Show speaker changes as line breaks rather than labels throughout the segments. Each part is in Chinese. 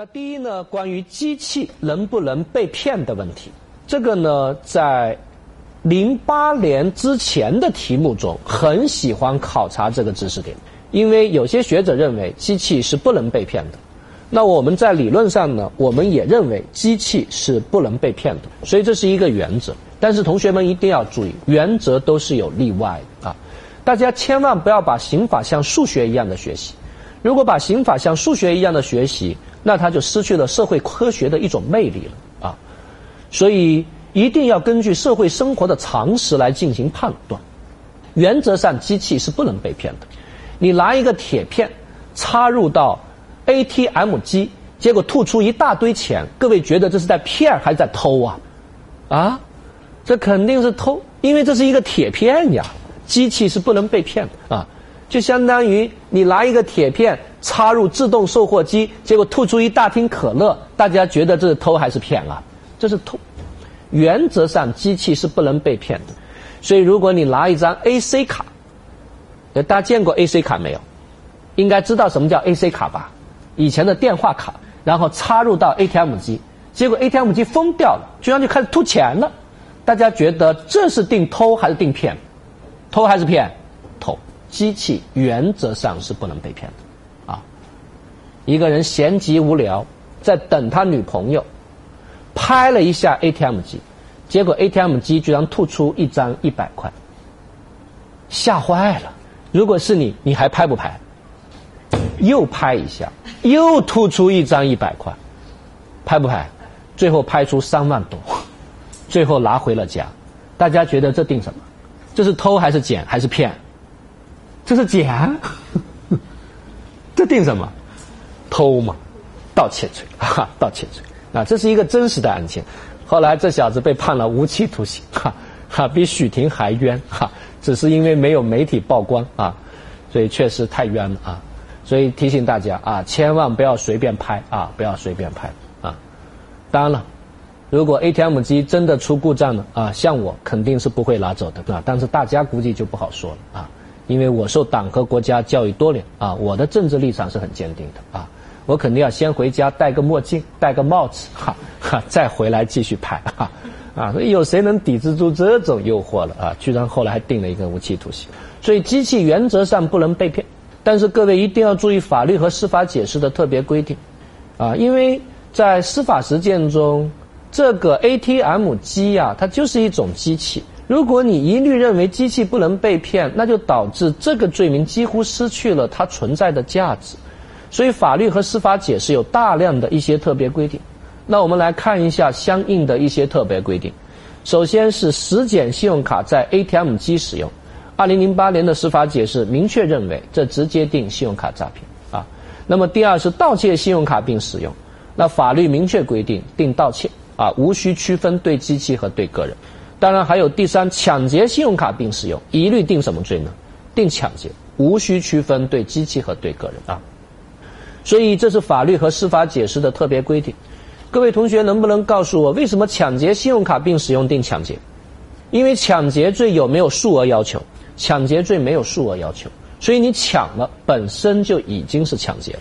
那第一呢，关于机器能不能被骗的问题，这个呢，在零八年之前的题目中很喜欢考察这个知识点，因为有些学者认为机器是不能被骗的。那我们在理论上呢，我们也认为机器是不能被骗的，所以这是一个原则。但是同学们一定要注意，原则都是有例外的啊！大家千万不要把刑法像数学一样的学习，如果把刑法像数学一样的学习，那它就失去了社会科学的一种魅力了啊！所以一定要根据社会生活的常识来进行判断。原则上，机器是不能被骗的。你拿一个铁片插入到。ATM 机，结果吐出一大堆钱，各位觉得这是在骗还是在偷啊？啊，这肯定是偷，因为这是一个铁片呀，机器是不能被骗的啊。就相当于你拿一个铁片插入自动售货机，结果吐出一大听可乐，大家觉得这是偷还是骗啊？这是偷。原则上，机器是不能被骗的。所以，如果你拿一张 AC 卡，大家见过 AC 卡没有？应该知道什么叫 AC 卡吧？以前的电话卡，然后插入到 ATM 机，结果 ATM 机疯掉了，居然就开始吐钱了。大家觉得这是定偷还是定骗？偷还是骗？偷。机器原则上是不能被骗的，啊。一个人闲极无聊，在等他女朋友，拍了一下 ATM 机，结果 ATM 机居然吐出一张一百块，吓坏了。如果是你，你还拍不拍？又拍一下，又吐出一张一百块，拍不拍？最后拍出三万多，最后拿回了家。大家觉得这定什么？这是偷还是捡还是骗？这是捡。这定什么？偷嘛？盗窃罪，哈，盗窃罪。啊，这是一个真实的案件。后来这小子被判了无期徒刑，哈，哈，比许霆还冤，哈，只是因为没有媒体曝光啊，所以确实太冤了啊。所以提醒大家啊，千万不要随便拍啊，不要随便拍啊。当然了，如果 ATM 机真的出故障了啊，像我肯定是不会拿走的，啊？但是大家估计就不好说了啊，因为我受党和国家教育多年啊，我的政治立场是很坚定的啊，我肯定要先回家戴个墨镜，戴个帽子，哈哈，再回来继续拍啊啊！所以有谁能抵制住这种诱惑了啊？居然后来还定了一个无期徒刑。所以机器原则上不能被骗。但是各位一定要注意法律和司法解释的特别规定，啊，因为在司法实践中，这个 ATM 机呀，它就是一种机器。如果你一律认为机器不能被骗，那就导致这个罪名几乎失去了它存在的价值。所以法律和司法解释有大量的一些特别规定。那我们来看一下相应的一些特别规定。首先是实检信用卡在 ATM 机使用。二零零八年的司法解释明确认为，这直接定信用卡诈骗啊。那么第二是盗窃信用卡并使用，那法律明确规定定盗窃啊，无需区分对机器和对个人。当然还有第三，抢劫信用卡并使用，一律定什么罪呢？定抢劫，无需区分对机器和对个人啊。所以这是法律和司法解释的特别规定。各位同学能不能告诉我，为什么抢劫信用卡并使用定抢劫？因为抢劫罪有没有数额要求？抢劫罪没有数额要求，所以你抢了本身就已经是抢劫了，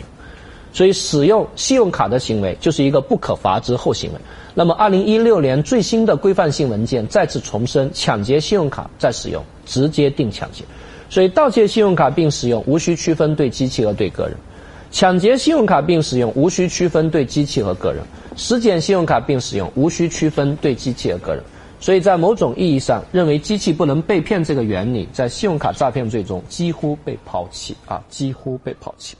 所以使用信用卡的行为就是一个不可罚之后行为。那么，二零一六年最新的规范性文件再次重申，抢劫信用卡再使用直接定抢劫。所以，盗窃信用卡并使用无需区分对机器和对个人；抢劫信用卡并使用无需区分对机器和个人；实检信用卡并使用无需区分对机器和个人。所以在某种意义上，认为机器不能被骗这个原理，在信用卡诈骗罪中几乎被抛弃啊，几乎被抛弃。